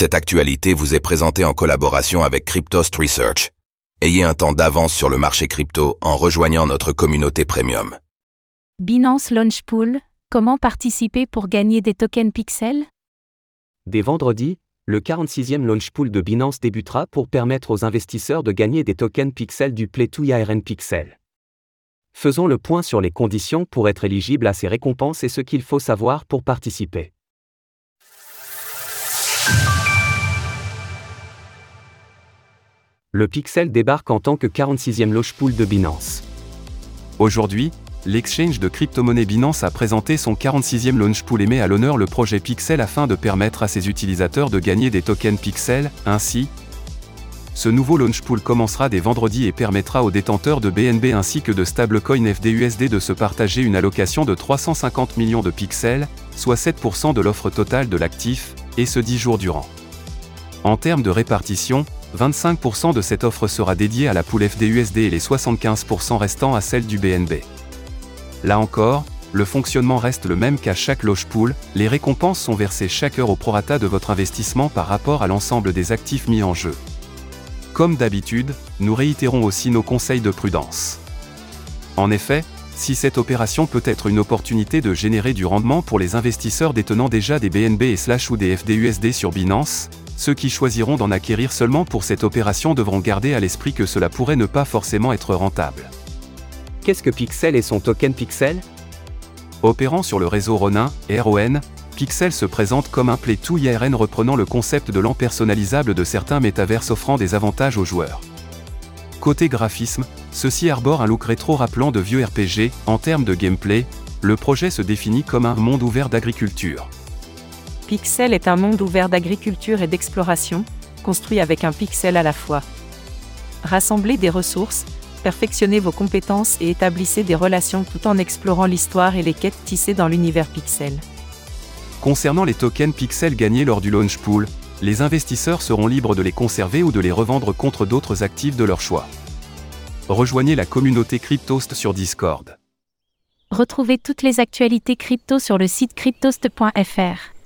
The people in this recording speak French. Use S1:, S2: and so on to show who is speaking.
S1: Cette actualité vous est présentée en collaboration avec Cryptost Research. Ayez un temps d'avance sur le marché crypto en rejoignant notre communauté premium.
S2: Binance Launch Pool, comment participer pour gagner des tokens Pixel?
S3: Dès vendredi, le 46e Launch Pool de Binance débutera pour permettre aux investisseurs de gagner des tokens Pixel du Play 2 ARN Pixel. Faisons le point sur les conditions pour être éligible à ces récompenses et ce qu'il faut savoir pour participer. Le Pixel débarque en tant que 46e Launch Pool de Binance.
S4: Aujourd'hui, l'exchange de crypto-monnaie Binance a présenté son 46e launch pool et met à l'honneur le projet Pixel afin de permettre à ses utilisateurs de gagner des tokens Pixel, ainsi. Ce nouveau launch pool commencera dès vendredi et permettra aux détenteurs de BNB ainsi que de stablecoin FDUSD de se partager une allocation de 350 millions de pixels, soit 7% de l'offre totale de l'actif, et ce 10 jours durant. En termes de répartition, 25% de cette offre sera dédiée à la pool FDUSD et les 75% restants à celle du BNB. Là encore, le fonctionnement reste le même qu'à chaque loge pool, les récompenses sont versées chaque heure au prorata de votre investissement par rapport à l'ensemble des actifs mis en jeu. Comme d'habitude, nous réitérons aussi nos conseils de prudence. En effet, si cette opération peut être une opportunité de générer du rendement pour les investisseurs détenant déjà des BNB et slash ou des FDUSD sur Binance, ceux qui choisiront d'en acquérir seulement pour cette opération devront garder à l'esprit que cela pourrait ne pas forcément être rentable.
S3: Qu'est-ce que Pixel et son token Pixel?
S4: Opérant sur le réseau Ronin, RON, Pixel se présente comme un Play to IRN reprenant le concept de l'empersonnalisable de certains métaverses offrant des avantages aux joueurs. Côté graphisme, ceci arbore un look rétro rappelant de vieux RPG, en termes de gameplay, le projet se définit comme un monde ouvert d'agriculture.
S5: Pixel est un monde ouvert d'agriculture et d'exploration, construit avec un pixel à la fois. Rassemblez des ressources, perfectionnez vos compétences et établissez des relations tout en explorant l'histoire et les quêtes tissées dans l'univers Pixel.
S4: Concernant les tokens Pixel gagnés lors du launch pool, les investisseurs seront libres de les conserver ou de les revendre contre d'autres actifs de leur choix. Rejoignez la communauté Cryptost sur Discord.
S2: Retrouvez toutes les actualités crypto sur le site cryptost.fr.